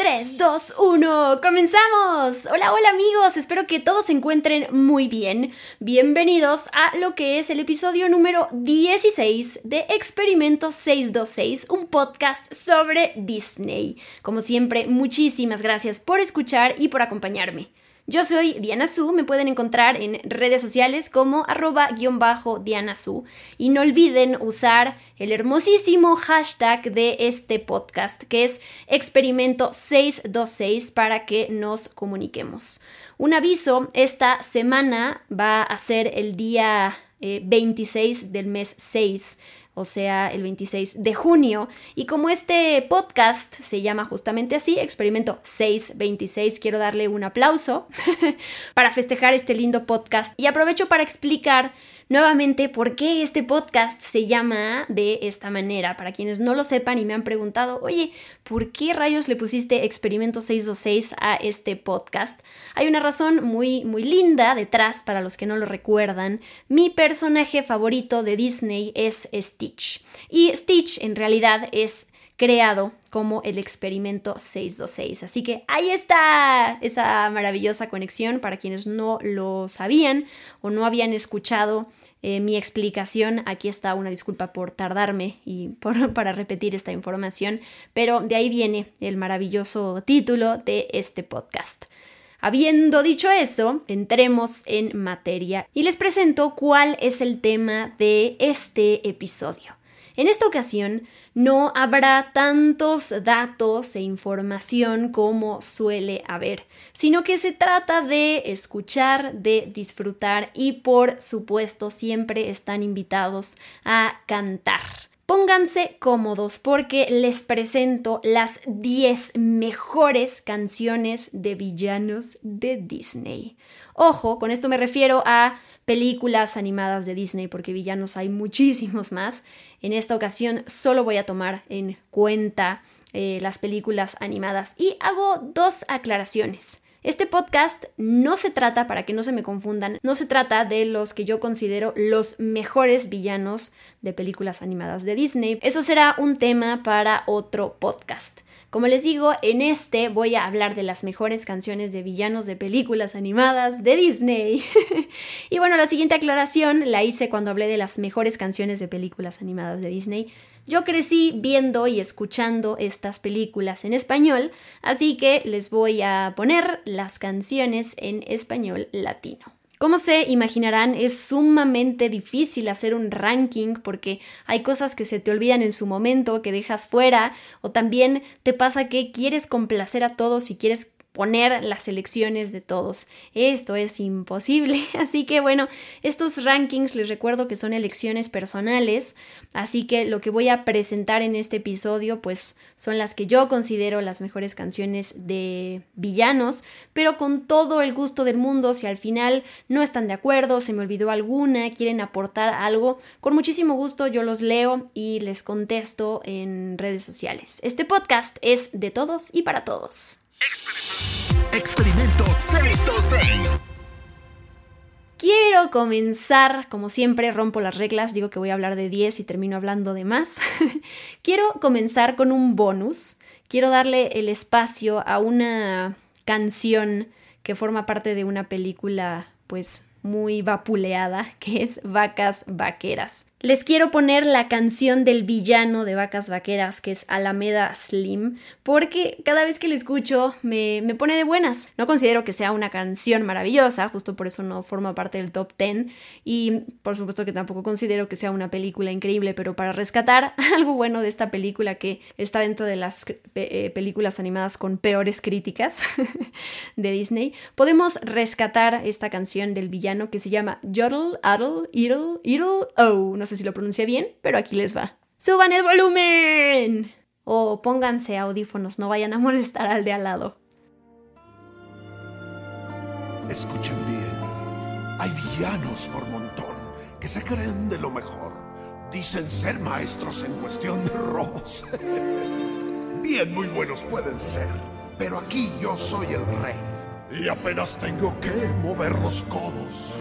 3, 2, 1, comenzamos. Hola, hola amigos, espero que todos se encuentren muy bien. Bienvenidos a lo que es el episodio número 16 de Experimento 626, un podcast sobre Disney. Como siempre, muchísimas gracias por escuchar y por acompañarme. Yo soy Diana Su, me pueden encontrar en redes sociales como arroba guion bajo Diana Su. Y no olviden usar el hermosísimo hashtag de este podcast que es experimento 626 para que nos comuniquemos. Un aviso, esta semana va a ser el día 26 eh, del mes 6 o sea, el 26 de junio. Y como este podcast se llama justamente así, Experimento 626, quiero darle un aplauso para festejar este lindo podcast. Y aprovecho para explicar nuevamente por qué este podcast se llama de esta manera. Para quienes no lo sepan y me han preguntado, oye, ¿por qué rayos le pusiste Experimento 626 a este podcast? Hay una razón muy, muy linda detrás para los que no lo recuerdan. Mi personaje favorito de Disney es Stitch. Y Stitch en realidad es creado como el experimento 626. Así que ahí está esa maravillosa conexión para quienes no lo sabían o no habían escuchado eh, mi explicación. Aquí está una disculpa por tardarme y por, para repetir esta información, pero de ahí viene el maravilloso título de este podcast. Habiendo dicho eso, entremos en materia y les presento cuál es el tema de este episodio. En esta ocasión no habrá tantos datos e información como suele haber, sino que se trata de escuchar, de disfrutar y por supuesto siempre están invitados a cantar. Pónganse cómodos porque les presento las 10 mejores canciones de villanos de Disney. Ojo, con esto me refiero a películas animadas de Disney porque villanos hay muchísimos más. En esta ocasión solo voy a tomar en cuenta eh, las películas animadas y hago dos aclaraciones. Este podcast no se trata, para que no se me confundan, no se trata de los que yo considero los mejores villanos de películas animadas de Disney. Eso será un tema para otro podcast. Como les digo, en este voy a hablar de las mejores canciones de villanos de películas animadas de Disney. y bueno, la siguiente aclaración la hice cuando hablé de las mejores canciones de películas animadas de Disney. Yo crecí viendo y escuchando estas películas en español, así que les voy a poner las canciones en español latino. Como se imaginarán, es sumamente difícil hacer un ranking porque hay cosas que se te olvidan en su momento, que dejas fuera, o también te pasa que quieres complacer a todos y quieres poner las elecciones de todos. Esto es imposible. Así que bueno, estos rankings les recuerdo que son elecciones personales. Así que lo que voy a presentar en este episodio pues son las que yo considero las mejores canciones de villanos. Pero con todo el gusto del mundo, si al final no están de acuerdo, se me olvidó alguna, quieren aportar algo, con muchísimo gusto yo los leo y les contesto en redes sociales. Este podcast es de todos y para todos. Experimento 626. Quiero comenzar, como siempre, rompo las reglas, digo que voy a hablar de 10 y termino hablando de más. Quiero comenzar con un bonus. Quiero darle el espacio a una canción que forma parte de una película, pues, muy vapuleada, que es Vacas Vaqueras. Les quiero poner la canción del villano de Vacas Vaqueras, que es Alameda Slim, porque cada vez que la escucho me, me, pone de buenas. No considero que sea una canción maravillosa, justo por eso no forma parte del top 10, y por supuesto que tampoco considero que sea una película increíble, pero para rescatar algo bueno de esta película que está dentro de las eh, películas animadas con peores críticas de Disney, podemos rescatar esta canción del villano que se llama Yodel, Addle, Idle, Idle, Oh, no sé si lo pronuncia bien, pero aquí les va. ¡Suban el volumen! O pónganse audífonos, no vayan a molestar al de al lado. Escuchen bien, hay villanos por montón que se creen de lo mejor. Dicen ser maestros en cuestión de robos. Bien, muy buenos pueden ser, pero aquí yo soy el rey. Y apenas tengo que mover los codos.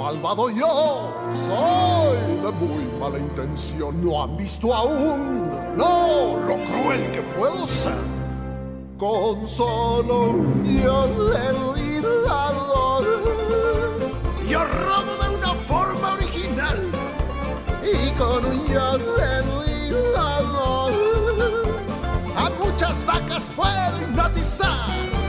Malvado yo, soy de muy mala intención. No han visto aún, no, lo cruel que puedo ser. Con solo un violento Yo robo de una forma original y con un a muchas vacas puedo hipnotizar.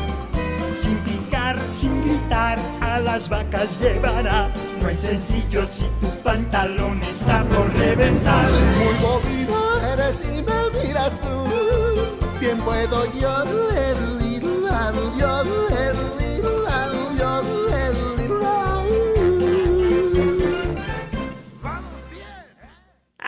Sin gritar, a las vacas llevará. No es sencillo si tu pantalón está por reventar. Si muy bobina eres y me miras tú, bien puedo yo yo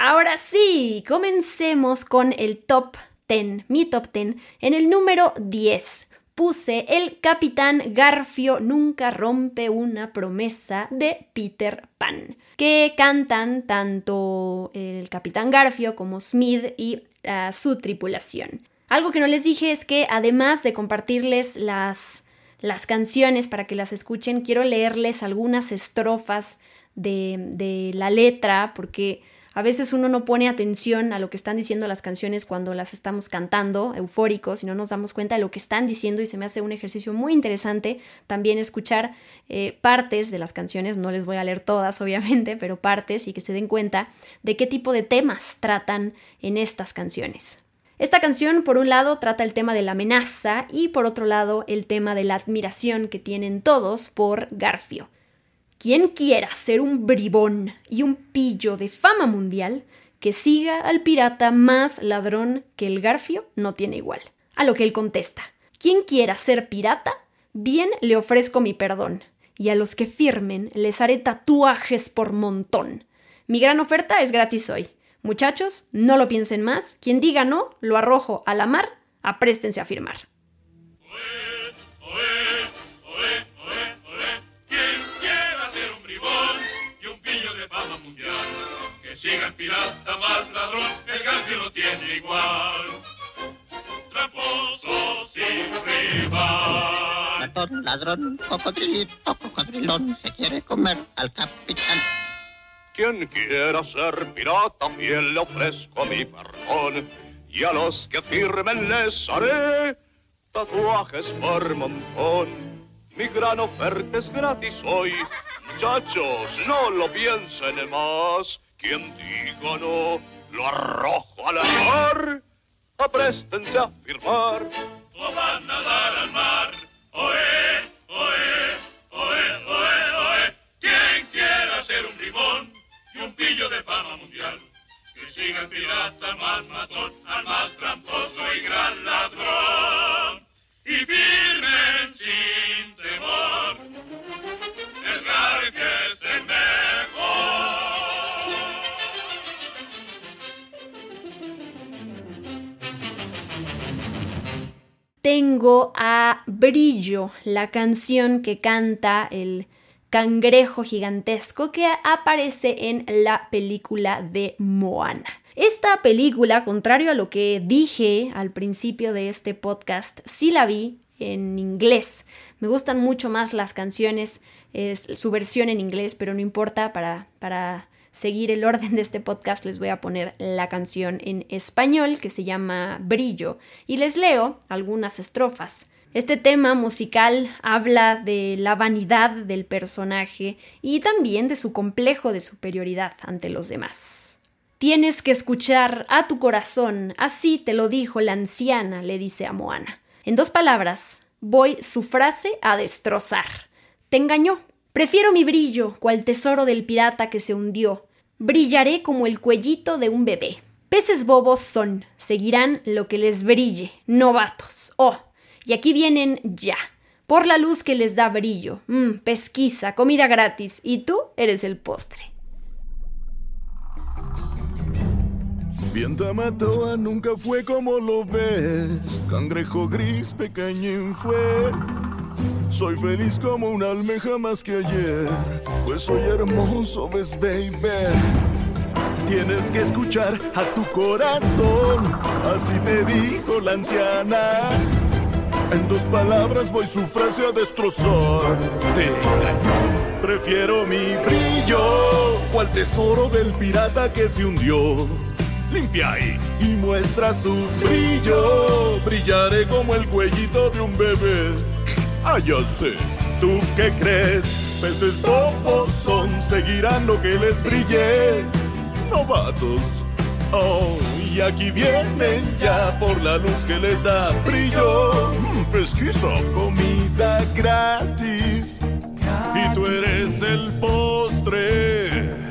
Ahora sí, comencemos con el top 10, mi top 10. En el número 10 puse El Capitán Garfio nunca rompe una promesa de Peter Pan, que cantan tanto el Capitán Garfio como Smith y ah, su tripulación. Algo que no les dije es que además de compartirles las, las canciones para que las escuchen, quiero leerles algunas estrofas de, de la letra, porque a veces uno no pone atención a lo que están diciendo las canciones cuando las estamos cantando, eufóricos, y no nos damos cuenta de lo que están diciendo y se me hace un ejercicio muy interesante también escuchar eh, partes de las canciones, no les voy a leer todas obviamente, pero partes y que se den cuenta de qué tipo de temas tratan en estas canciones. Esta canción, por un lado, trata el tema de la amenaza y por otro lado, el tema de la admiración que tienen todos por Garfio. Quien quiera ser un bribón y un pillo de fama mundial, que siga al pirata más ladrón que el garfio no tiene igual. A lo que él contesta, quien quiera ser pirata, bien le ofrezco mi perdón, y a los que firmen les haré tatuajes por montón. Mi gran oferta es gratis hoy. Muchachos, no lo piensen más, quien diga no, lo arrojo a la mar, apréstense a firmar. El pirata más ladrón, el cambio no tiene igual. Tramposo sin rival. Ladrón, ladrón, cocodrilito, cocodrilón, se quiere comer al capitán. Quien quiera ser pirata, bien le ofrezco mi perdón. Y a los que firmen les haré tatuajes por montón. Mi gran oferta es gratis hoy. Muchachos, no lo piensen más. Quien diga no, lo arrojo a la mar. Apréstense a firmar. O van a dar al mar. Oe, oe, oe, oe, oe. Quien quiera ser un limón y un pillo de fama mundial. Que siga el pirata más matón, al más tramposo y gran ladrón. Y firmen sin temor. El a Brillo, la canción que canta el cangrejo gigantesco que aparece en la película de Moana. Esta película, contrario a lo que dije al principio de este podcast, sí la vi en inglés. Me gustan mucho más las canciones, es su versión en inglés, pero no importa para, para seguir el orden de este podcast les voy a poner la canción en español que se llama Brillo y les leo algunas estrofas. Este tema musical habla de la vanidad del personaje y también de su complejo de superioridad ante los demás. Tienes que escuchar a tu corazón, así te lo dijo la anciana, le dice a Moana. En dos palabras, voy su frase a destrozar. Te engañó, Prefiero mi brillo, cual tesoro del pirata que se hundió. Brillaré como el cuellito de un bebé. Peces bobos son, seguirán lo que les brille, novatos. Oh, y aquí vienen ya, por la luz que les da brillo. Mmm, pesquisa, comida gratis, y tú eres el postre. Bien Tamatoa nunca fue como lo ves, cangrejo gris pequeñín fue. Soy feliz como una almeja más que ayer, pues soy hermoso, ves, baby. tienes que escuchar a tu corazón. Así te dijo la anciana. En dos palabras voy su frase a destrozar. Te engañó. Prefiero mi brillo o tesoro del pirata que se hundió. Limpia ahí y muestra su brillo. Brillaré como el cuellito de un bebé. Ah, ya sé. ¿Tú qué crees? Peces bobos son, seguirán lo que les brille. Novatos. Oh, y aquí vienen ya por la luz que les da brillo. Mm, pesquisa. Comida gratis. Y tú eres el postre. Postre.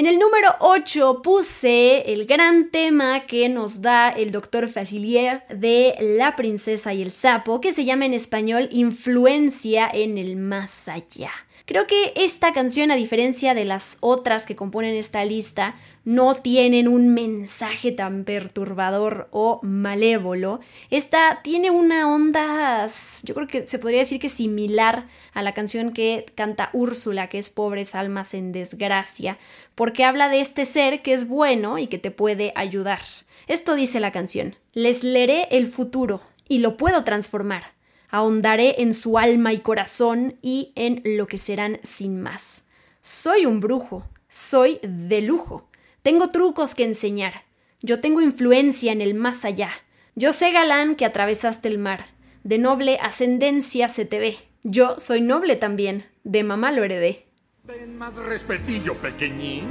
En el número 8 puse el gran tema que nos da el doctor Facilier de La princesa y el sapo, que se llama en español Influencia en el más allá. Creo que esta canción, a diferencia de las otras que componen esta lista, no tienen un mensaje tan perturbador o malévolo. Esta tiene una onda, yo creo que se podría decir que similar a la canción que canta Úrsula, que es Pobres almas en desgracia, porque habla de este ser que es bueno y que te puede ayudar. Esto dice la canción. Les leeré el futuro y lo puedo transformar. Ahondaré en su alma y corazón y en lo que serán sin más. Soy un brujo, soy de lujo. Tengo trucos que enseñar. Yo tengo influencia en el más allá. Yo sé, galán, que atravesaste el mar. De noble ascendencia se te ve. Yo soy noble también. De mamá lo heredé. Ten más respetillo, pequeñín.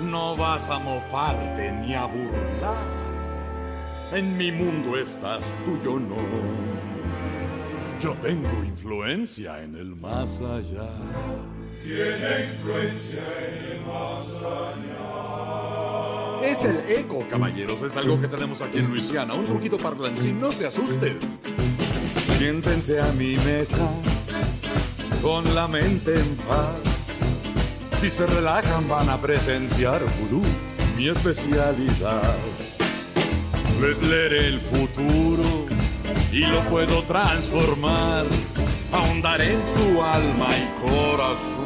No vas a mofarte ni a burlar. En mi mundo estás tú, yo no. Yo tengo influencia en el más allá. Es el eco, caballeros. Es algo que tenemos aquí en Luisiana. Un truquito parlanchín, no se asusten. Siéntense a mi mesa con la mente en paz. Si se relajan van a presenciar vudú, mi especialidad. Les leeré el futuro y lo puedo transformar. Ahondaré en su alma y corazón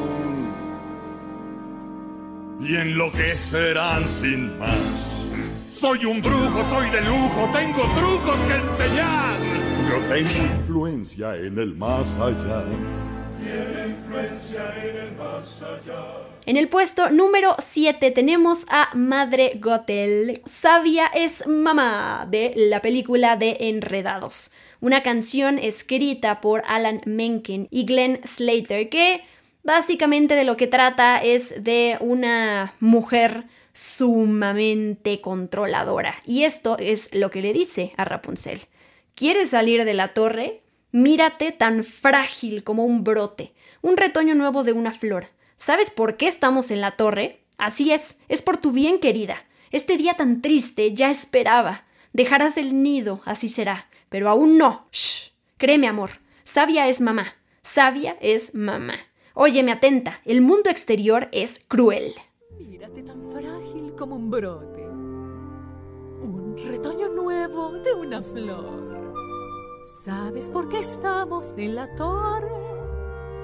y enloquecerán sin más. Soy un brujo, soy de lujo, tengo trucos que enseñar. Yo tengo influencia en el más allá. En el puesto número 7 tenemos a Madre Gothel. Sabia es mamá de la película de Enredados. Una canción escrita por Alan Menken y Glenn Slater que Básicamente de lo que trata es de una mujer sumamente controladora. Y esto es lo que le dice a Rapunzel. ¿Quieres salir de la torre? Mírate tan frágil como un brote, un retoño nuevo de una flor. ¿Sabes por qué estamos en la torre? Así es, es por tu bien querida. Este día tan triste ya esperaba. Dejarás el nido, así será. Pero aún no. Shh. Créeme, amor. Sabia es mamá. Sabia es mamá. Óyeme atenta, el mundo exterior es cruel. Mírate tan frágil como un brote. Un retoño nuevo de una flor. ¿Sabes por qué estamos en la torre?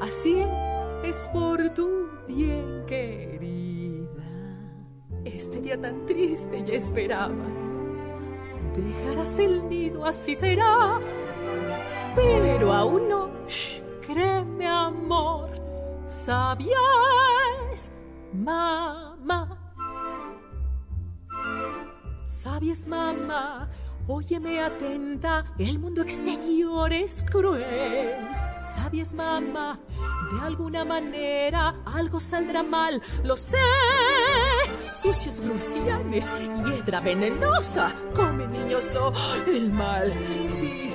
Así es, es por tu bien querida. Este día tan triste ya esperaba. Dejarás el nido, así será. Pero aún no. Shh, créeme, amor Sabia es mamá. Sabia es mamá. Óyeme atenta, el mundo exterior es cruel. Sabia es mamá, de alguna manera algo saldrá mal, lo sé. Sucios rufianes, hiedra venenosa, come niños o el mal. Sí,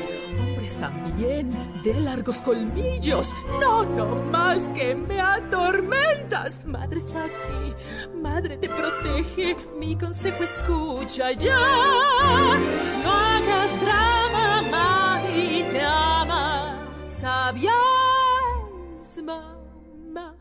hombres también de largos colmillos. No, no más que me atormentas. Madre está aquí, madre te protege. Mi consejo escucha ya. No hagas drama, mami te ama. Sabia es mamá.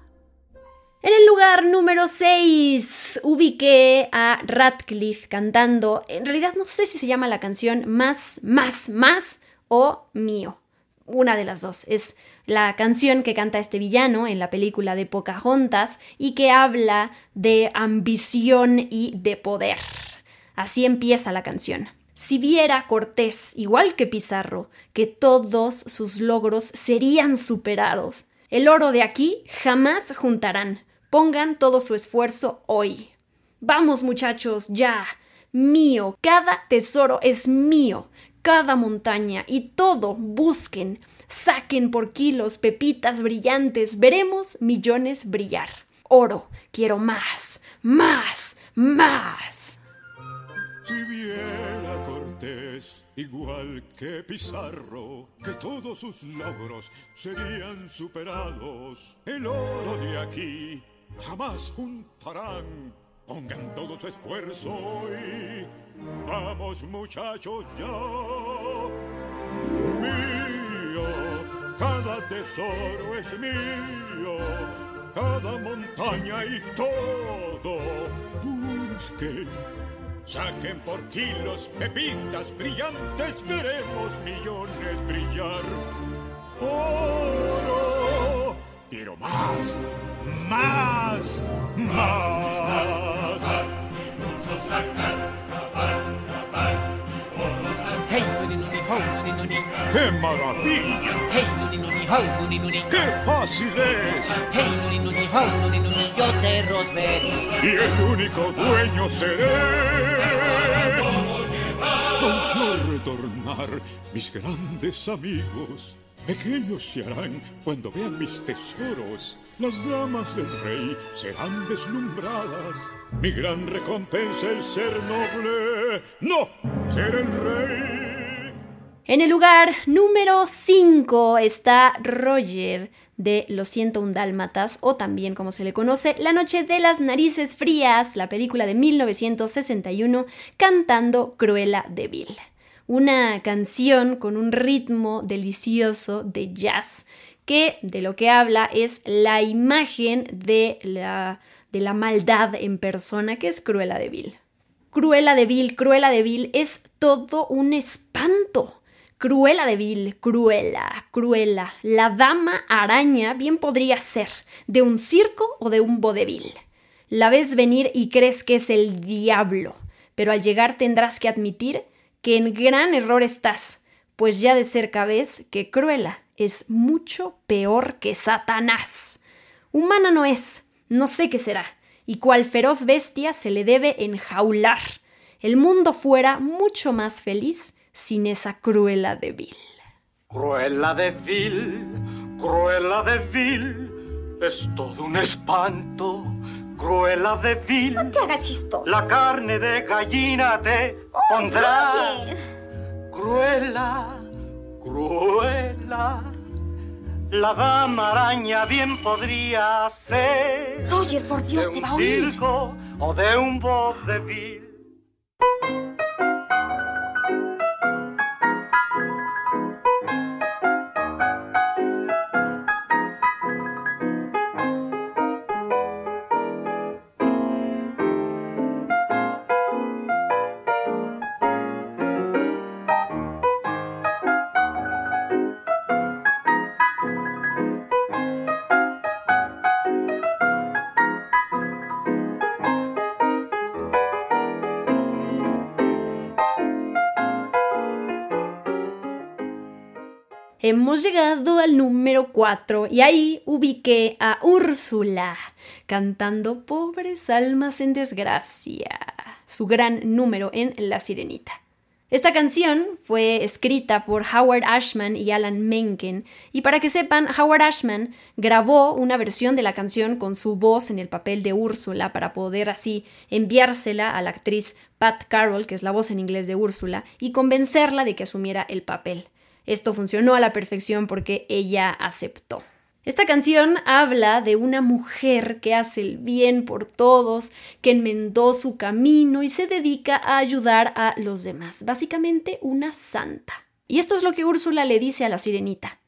En el lugar número 6 ubiqué a Radcliffe cantando, en realidad no sé si se llama la canción Más, Más, Más o mío. Una de las dos. Es la canción que canta este villano en la película de Pocahontas y que habla de ambición y de poder. Así empieza la canción. Si viera Cortés, igual que Pizarro, que todos sus logros serían superados. El oro de aquí jamás juntarán. Pongan todo su esfuerzo hoy. Vamos muchachos, ya. Mío, cada tesoro es mío, cada montaña y todo busquen. Saquen por kilos pepitas brillantes, veremos millones brillar. Oro, quiero más, más, más. Si viera Cortés, igual que Pizarro, que todos sus logros serían superados, el oro de aquí jamás juntarán. Pongan todo su esfuerzo y vamos muchachos ya. Mío, cada tesoro es mío, cada montaña y todo. Busquen Saquen por kilos pepitas brillantes, veremos millones brillar. Oro, quiero más, más, más. Mucho sacar, ¡Qué maravilla! ¡Qué fácil es! Yo sé Rosberry. Y el único dueño seré. Con retornar, mis grandes amigos, pequeños se harán cuando vean mis tesoros. Las damas del rey serán deslumbradas. Mi gran recompensa el ser noble. No, ser el rey. En el lugar número 5 está Roger de Los 101 Dálmatas, o también como se le conoce, La Noche de las Narices Frías, la película de 1961, cantando Cruella de Vil. Una canción con un ritmo delicioso de jazz que de lo que habla es la imagen de la, de la maldad en persona que es Cruella de Vil. Cruella de Vil, Cruella de Vil es todo un espanto. Cruela de Vil, Cruela, Cruela, la dama araña bien podría ser de un circo o de un vodevil. La ves venir y crees que es el diablo, pero al llegar tendrás que admitir que en gran error estás, pues ya de cerca ves que Cruela es mucho peor que Satanás. Humana no es, no sé qué será, y cual feroz bestia se le debe enjaular. El mundo fuera mucho más feliz sin esa Cruella de Vil. Cruella de Vil, Cruella de Vil, es todo un espanto. Cruella de Vil. No te haga chistoso. La carne de gallina te Oh, pondrá. Roger. Cruella, Cruella. La dama araña bien podría ser. Roger, por Dios, de te un va a oír. circo o de un vodevil. Hemos llegado al número 4 y ahí ubiqué a Úrsula cantando Pobres almas en desgracia, su gran número en La Sirenita. Esta canción fue escrita por Howard Ashman y Alan Menken, y para que sepan, Howard Ashman grabó una versión de la canción con su voz en el papel de Úrsula para poder así enviársela a la actriz Pat Carroll, que es la voz en inglés de Úrsula, y convencerla de que asumiera el papel. Esto funcionó a la perfección porque ella aceptó. Esta canción habla de una mujer que hace el bien por todos, que enmendó su camino y se dedica a ayudar a los demás. Básicamente una santa. Y esto es lo que Úrsula le dice a la sirenita.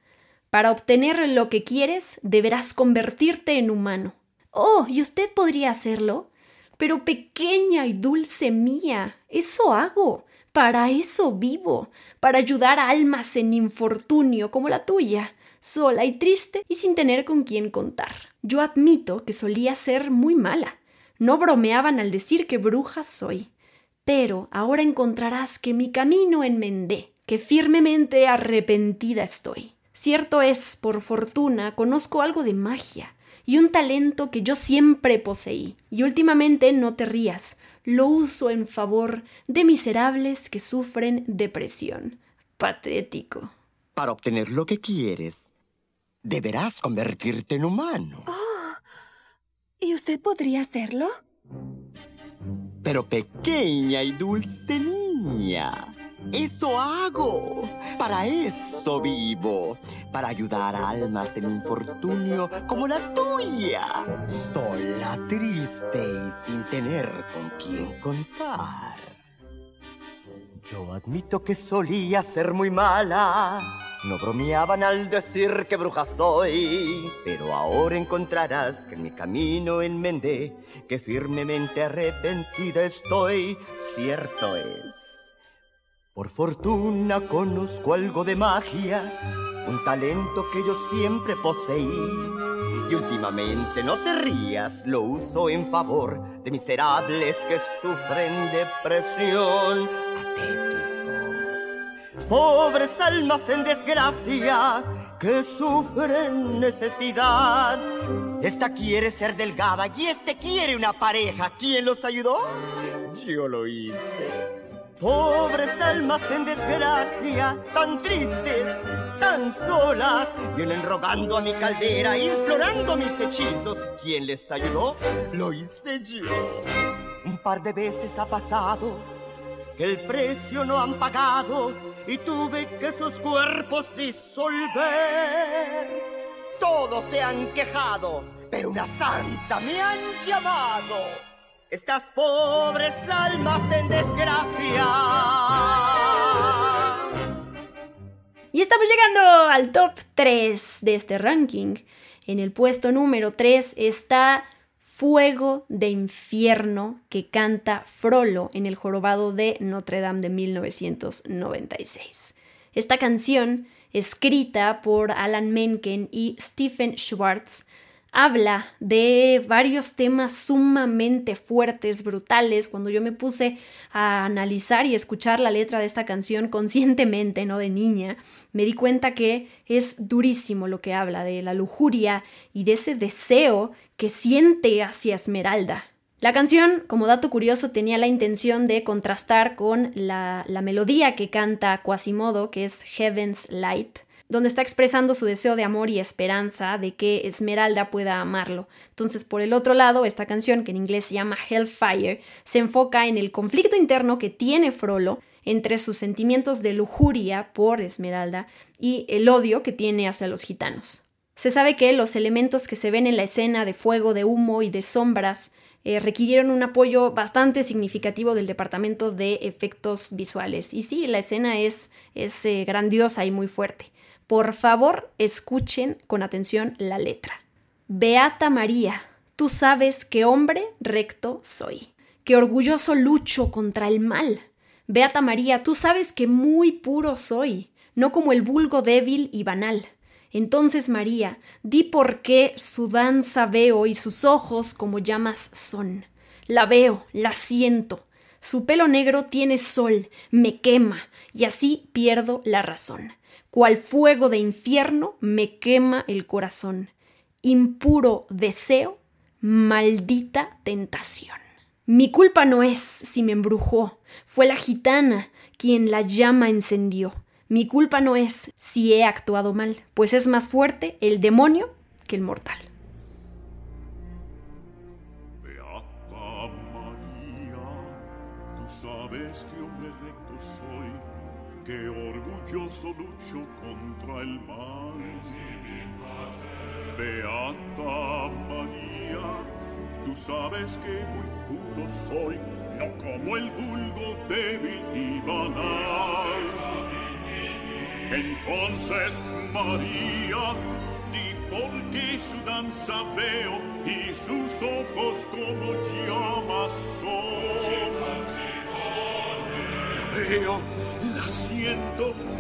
Para obtener lo que quieres, deberás convertirte en humano. Oh, ¿y usted podría hacerlo? Pero pequeña y dulce mía, eso hago. Para eso vivo, para ayudar a almas en infortunio como la tuya, sola y triste y sin tener con quién contar. Yo admito que solía ser muy mala. No bromeaban al decir que bruja soy. Pero ahora encontrarás que mi camino enmendé, que firmemente arrepentida estoy. Cierto es, por fortuna, conozco algo de magia y un talento que yo siempre poseí. Y últimamente no te rías, lo uso en favor de miserables que sufren depresión. Patético. Para obtener lo que quieres, deberás convertirte en humano. ¿Y usted podría hacerlo? Pero pequeña y dulce niña, eso hago. Para eso vivo. Para ayudar a almas en infortunio como la tuya. Sola, triste y sin tener con quién contar. Yo admito que solía ser muy mala. No bromeaban al decir que bruja soy. Pero ahora encontrarás que en mi camino enmendé, que firmemente arrepentida estoy. Cierto es. Por fortuna conozco algo de magia, un talento que yo siempre poseí. Y últimamente, no te rías, lo uso en favor de miserables que sufren depresión. Pobres almas en desgracia que sufren necesidad. Esta quiere ser delgada y este quiere una pareja. ¿Quién los ayudó? Yo lo hice. Pobres almas en desgracia, tan tristes, tan solas, vienen rogando a mi caldera, implorando mis hechizos. ¿Quién les ayudó? Lo hice yo. Un par de veces ha pasado que el precio no han pagado y tuve que sus cuerpos disolver. Todos se han quejado, pero una santa me han llamado. Estas pobres almas en desgracia. Y estamos llegando al top 3 de este ranking. En el puesto número 3 está Fuego de Infierno que canta Frollo en el jorobado de Notre Dame de 1996. Esta canción, escrita por Alan Menken y Stephen Schwartz, habla de varios temas sumamente fuertes, brutales. Cuando yo me puse a analizar y escuchar la letra de esta canción conscientemente, no de niña, me di cuenta que es durísimo lo que habla de la lujuria y de ese deseo que siente hacia Esmeralda. La canción, como dato curioso, tenía la intención de contrastar con la, la melodía que canta Quasimodo, que es Heaven's Light, donde está expresando su deseo de amor y esperanza de que Esmeralda pueda amarlo. Entonces, por el otro lado, esta canción, que en inglés se llama Hellfire, se enfoca en el conflicto interno que tiene Frollo entre sus sentimientos de lujuria por Esmeralda y el odio que tiene hacia los gitanos. Se sabe que los elementos que se ven en la escena de fuego, de humo y de sombras eh, requirieron un apoyo bastante significativo del departamento de efectos visuales. Y sí, la escena es, eh, grandiosa y muy fuerte. Por favor, escuchen con atención la letra. Beata María, tú sabes que hombre recto soy, que orgulloso lucho contra el mal. Beata María, tú sabes que muy puro soy, no como el vulgo débil y banal. Entonces María, di por qué su danza veo y sus ojos como llamas son. La veo, la siento. Su pelo negro tiene sol, me quema, y así pierdo la razón cual fuego de infierno me quema el corazón. Impuro deseo, maldita tentación. Mi culpa no es si me embrujó, fue la gitana quien la llama encendió. Mi culpa no es si he actuado mal, pues es más fuerte el demonio que el mortal. María, tú sabes que hombre recto soy, que orgulloso lucho contra el mal. Beata María, tú sabes que muy puro soy, no como el vulgo débil y banal. Entonces, María, di por qué su danza veo y sus ojos como llamas son. veo,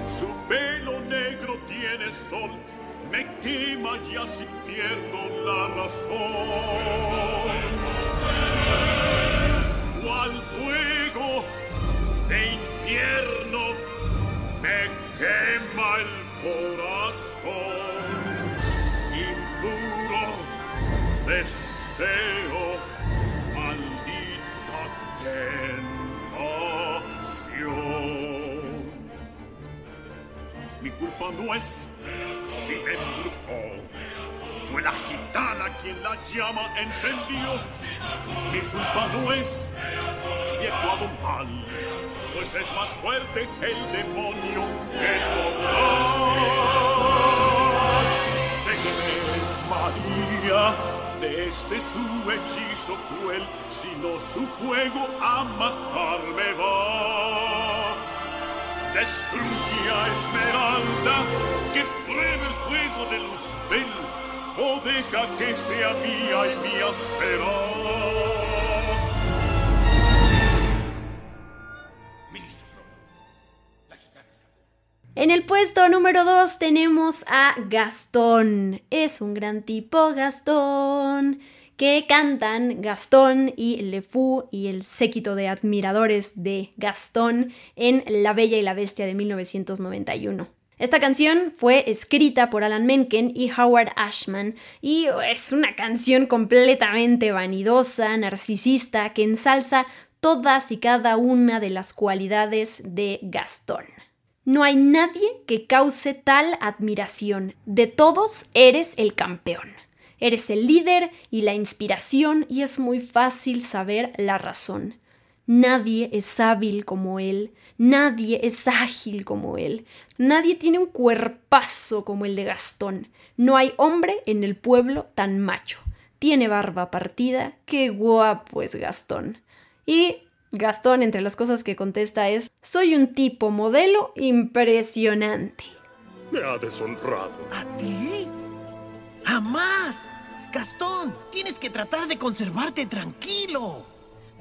su pelo negro tiene sol, me quema ya si pierdo la razón. Cual fuego de infierno me quema el corazón, impuro deseo, culpa no es si me embrujó. Fue la gitana quien la llama encendió. Mi culpa no es si he actuado mal, pues es más fuerte el demonio que total. Déjeme, María, de este su hechizo cruel, si no su fuego a matarme va. Destruye a Esmeralda, que pruebe el fuego de Luzbel, o deja que sea mía y mía será. En el puesto número 2 tenemos a Gastón. Es un gran tipo Gastón. Que cantan Gastón y Le Fou y el séquito de admiradores de Gastón en La Bella y la Bestia de 1991. Esta canción fue escrita por Alan Menken y Howard Ashman y es una canción completamente vanidosa, narcisista, que ensalza todas y cada una de las cualidades de Gastón. No hay nadie que cause tal admiración. De todos eres el campeón. Eres el líder y la inspiración y es muy fácil saber la razón. Nadie es hábil como él, nadie es ágil como él, nadie tiene un cuerpazo como el de Gastón. No hay hombre en el pueblo tan macho. Tiene barba partida, qué guapo es Gastón. Y Gastón, entre las cosas que contesta es, soy un tipo modelo impresionante. Me ha deshonrado. ¿A ti? ¡Jamás! Gastón, tienes que tratar de conservarte tranquilo.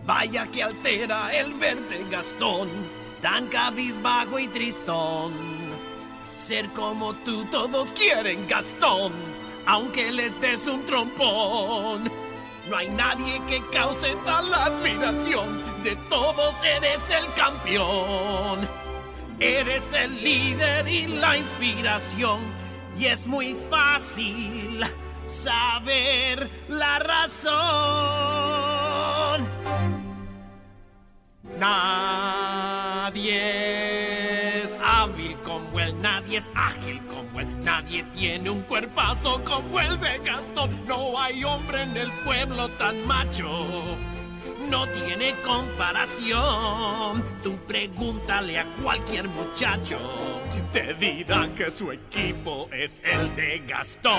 Vaya que altera el verte, Gastón, tan cabizbajo y tristón. Ser como tú todos quieren, Gastón, aunque les des un trompón. No hay nadie que cause tal admiración. De todos eres el campeón. Eres el líder y la inspiración. Y es muy fácil saber la razón. Nadie es hábil como él, nadie es ágil como él, nadie tiene un cuerpazo como el de Gastón. No hay hombre en el pueblo tan macho. No tiene comparación. Tú pregúntale a cualquier muchacho. Te dirá que su equipo es el de Gastón.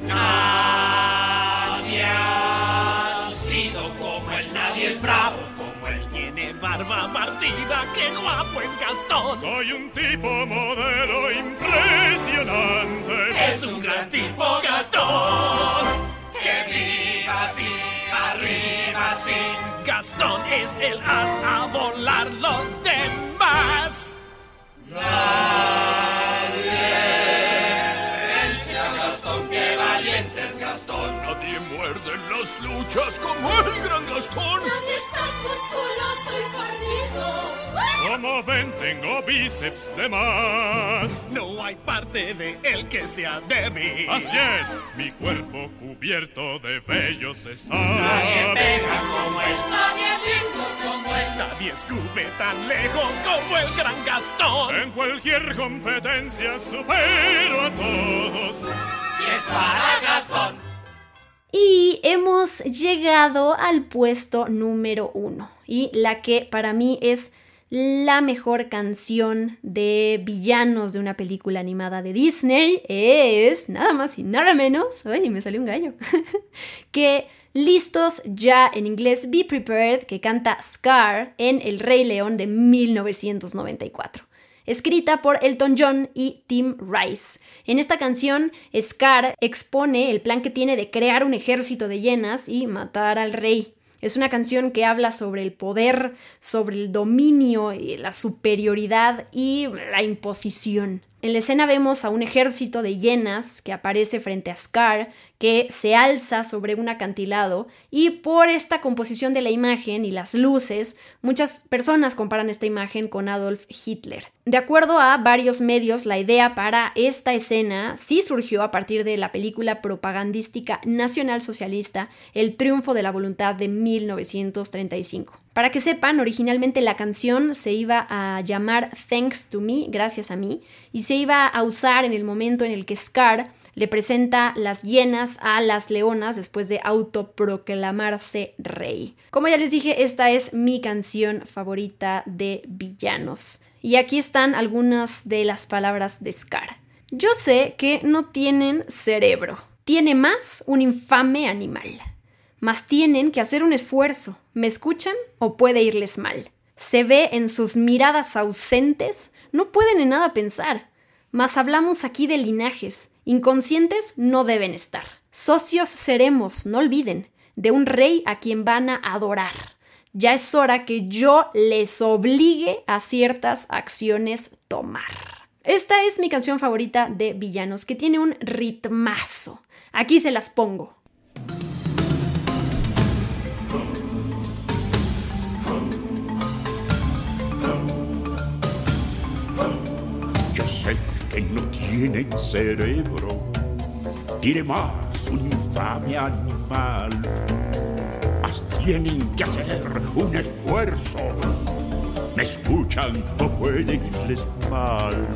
Nadie ha sido como él, nadie es bravo como él. Tiene barba partida, qué guapo es Gastón. Soy un tipo modelo impresionante. Es un gran tipo Gastón. Que viva así, arriba así. Gastón es el as a volar los demás. Nadie a Gastón, qué valiente es Gastón. Nadie muerde en las luchas como el gran Gastón. Como ven, tengo bíceps de más. No hay parte de él que sea débil. Así es, mi cuerpo cubierto de vellos está. Nadie pega como él. Nadie es como él. Nadie escupe tan lejos como el gran Gastón. En cualquier competencia supero a todos. Y es para Gastón. Y hemos llegado al puesto número uno. Y la que para mí es la mejor canción de villanos de una película animada de Disney es nada más y nada menos. Ay, me salió un gallo. que Listos ya en inglés Be Prepared que canta Scar en El Rey León de 1994 escrita por Elton John y Tim Rice. En esta canción, Scar expone el plan que tiene de crear un ejército de hienas y matar al rey. Es una canción que habla sobre el poder, sobre el dominio, la superioridad y la imposición. En la escena vemos a un ejército de hienas que aparece frente a Scar, que se alza sobre un acantilado, y por esta composición de la imagen y las luces, muchas personas comparan esta imagen con Adolf Hitler. De acuerdo a varios medios, la idea para esta escena sí surgió a partir de la película propagandística nacional socialista El triunfo de la voluntad de 1935. Para que sepan, originalmente la canción se iba a llamar Thanks to Me, gracias a mí, y se iba a usar en el momento en el que Scar le presenta las hienas a las leonas después de autoproclamarse rey. Como ya les dije, esta es mi canción favorita de villanos. Y aquí están algunas de las palabras de Scar. Yo sé que no tienen cerebro. Tiene más un infame animal. Mas tienen que hacer un esfuerzo. ¿Me escuchan o puede irles mal? Se ve en sus miradas ausentes. No pueden en nada pensar. Mas hablamos aquí de linajes. Inconscientes no deben estar. Socios seremos, no olviden, de un rey a quien van a adorar ya es hora que yo les obligue a ciertas acciones tomar. Esta es mi canción favorita de villanos, que tiene un ritmazo. Aquí se las pongo. Que no tienen cerebro, tiene más un infame animal tienen que hacer un esfuerzo. Me escuchan o puede irles mal.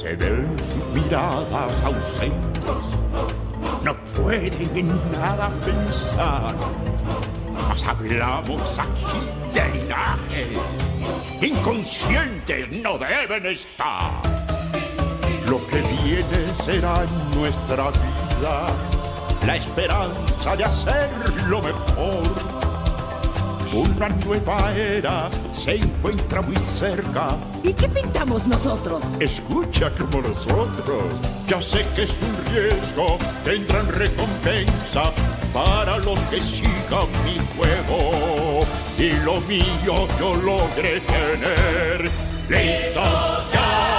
Se ven sus miradas ausentes. No pueden en nada pensar. Mas hablamos aquí de linaje. Inconscientes no deben estar. Lo que viene será nuestra vida la esperanza de hacer lo mejor. Una nueva era se encuentra muy cerca. ¿Y qué pintamos nosotros? Escucha como nosotros. Ya sé que es un riesgo, tendrán recompensa para los que sigan mi juego. Y lo mío yo logré tener. ¡Listo ya!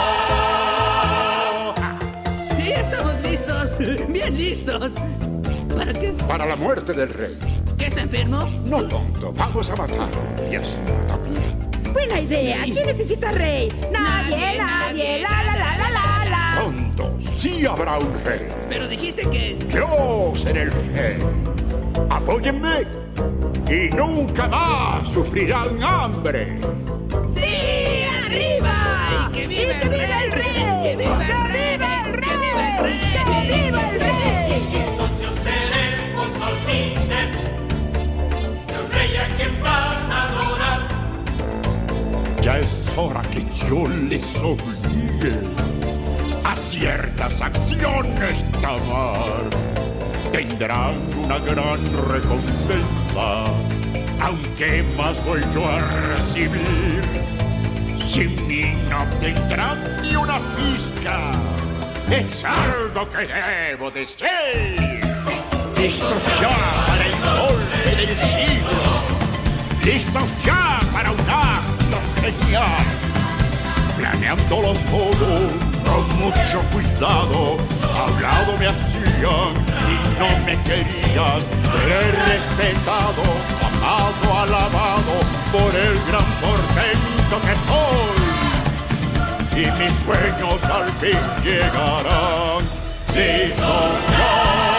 Bien. ¿Para qué? Para la muerte del rey. ¿Que está enfermo? No tonto, vamos a matarlo. Y así también. Buena idea. ¿Quién necesita rey? Nadie, nadie. La, la, la, la, la, la. Tonto, sí habrá un rey. Pero dijiste que... Yo seré el rey. Apóyenme y nunca más sufrirán hambre. ¡Sí! ¡Arriba! ¡Y que viva, el, rey! el rey! ¡Que viva el rey! Ya es hora que yo les obligue a ciertas acciones tomar. Tendrán una gran recompensa, aunque más voy yo a recibir. Sin mí no tendrán ni una pizca. Es algo que debo decir. Listos ya para el golpe del siglo. Listos ya para un genial. Planeándolo todo con mucho cuidado. Hablado me hacían y no me querían. Ser respetado, amado, alabado por el gran portento que soy. Y mis sueños al fin llegarán. Listos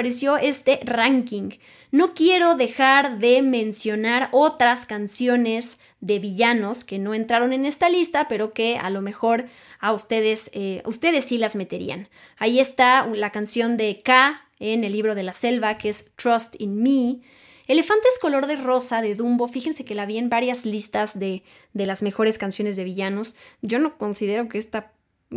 pareció este ranking? No quiero dejar de mencionar otras canciones de villanos que no entraron en esta lista, pero que a lo mejor a ustedes, eh, ustedes sí las meterían. Ahí está la canción de K en el libro de la selva, que es Trust in Me. Elefantes color de rosa de Dumbo, fíjense que la vi en varias listas de, de las mejores canciones de villanos. Yo no considero que esta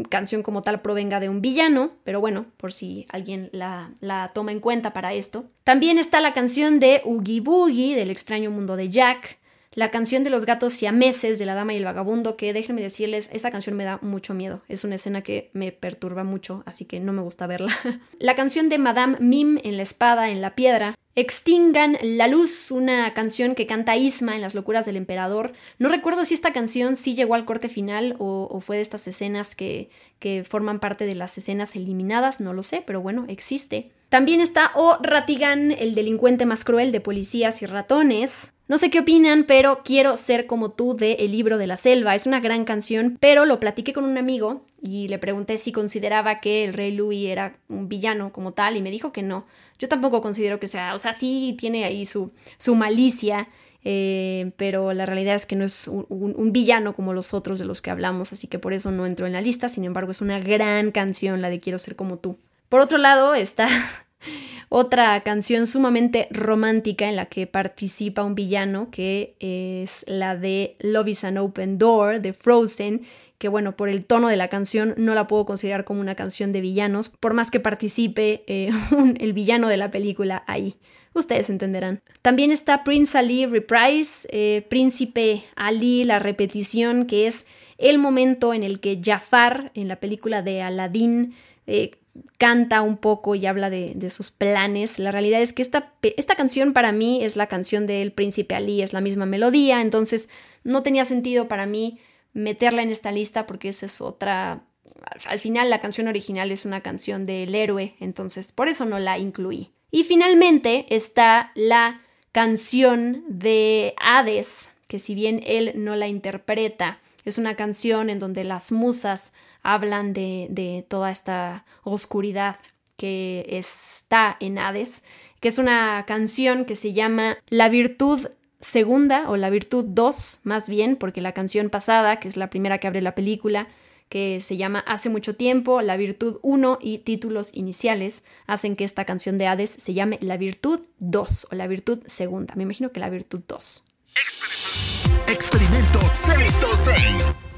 canción como tal provenga de un villano, pero bueno, por si alguien la, la toma en cuenta para esto. También está la canción de Oogie Boogie del extraño mundo de Jack, la canción de los gatos siameses de la dama y el vagabundo, que déjenme decirles, esa canción me da mucho miedo. Es una escena que me perturba mucho, así que no me gusta verla. la canción de Madame Mim en la espada, en la piedra. Extingan la luz, una canción que canta Isma en Las locuras del emperador. No recuerdo si esta canción sí llegó al corte final o, fue de estas escenas que forman parte de las escenas eliminadas, no lo sé, pero bueno, existe. También está O Ratigan, el delincuente más cruel de policías y ratones. No sé qué opinan, pero quiero ser como tú de El libro de la selva. Es una gran canción, pero lo platiqué con un amigo y le pregunté si consideraba que el rey Louis era un villano como tal y me dijo que no. Yo tampoco considero que sea, o sea, sí tiene ahí su, su malicia, eh, pero la realidad es que no es un, un, villano como los otros de los que hablamos, así que por eso no entró en la lista. Sin embargo, es una gran canción la de Quiero ser como tú. Por otro lado está otra canción sumamente romántica en la que participa un villano, que es la de Love is an Open Door de Frozen, que bueno, por el tono de la canción no la puedo considerar como una canción de villanos, por más que participe eh, el villano de la película ahí. Ustedes entenderán. También está Prince Ali Reprise, eh, Príncipe Ali, la repetición, que es el momento en el que Jafar, en la película de Aladdin, eh, canta un poco y habla de, sus planes. La realidad es que esta, esta canción para mí es la canción del príncipe Ali, es la misma melodía, entonces no tenía sentido para mí meterla en esta lista porque esa es otra... Al final la canción original es una canción del héroe, entonces por eso no la incluí. Y finalmente está la canción de Hades, que si bien él no la interpreta, es una canción en donde las musas hablan de, de toda esta oscuridad que está en Hades, que es una canción que se llama La virtud segunda o la virtud 2 más bien, porque la canción pasada, que es la primera que abre la película, que se llama Hace mucho tiempo, La Virtud 1 y títulos iniciales hacen que esta canción de Hades se llame La Virtud 2 o La Virtud Segunda. Me imagino que La Virtud 2. Experimento 626.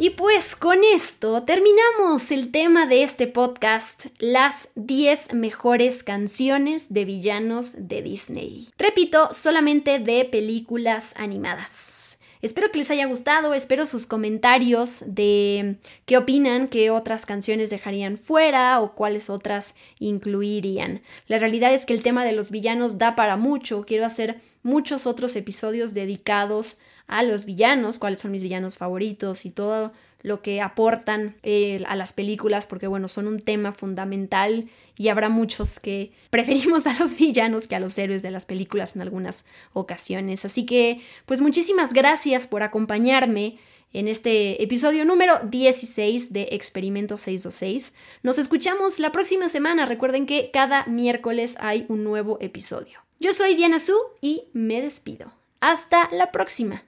Y pues con esto terminamos el tema de este podcast, las 10 mejores canciones de villanos de Disney. Repito, solamente de películas animadas. Espero que les haya gustado, espero sus comentarios de qué opinan, qué otras canciones dejarían fuera o cuáles otras incluirían. La realidad es que el tema de los villanos da para mucho, quiero hacer muchos otros episodios dedicados a los villanos, cuáles son mis villanos favoritos y todo lo que aportan eh, a las películas, porque bueno, son un tema fundamental y habrá muchos que preferimos a los villanos que a los héroes de las películas en algunas ocasiones. Así que, pues muchísimas gracias por acompañarme en este episodio número 16 de Experimento 626. Nos escuchamos la próxima semana. Recuerden que cada miércoles hay un nuevo episodio. Yo soy Diana Su y me despido. Hasta la próxima.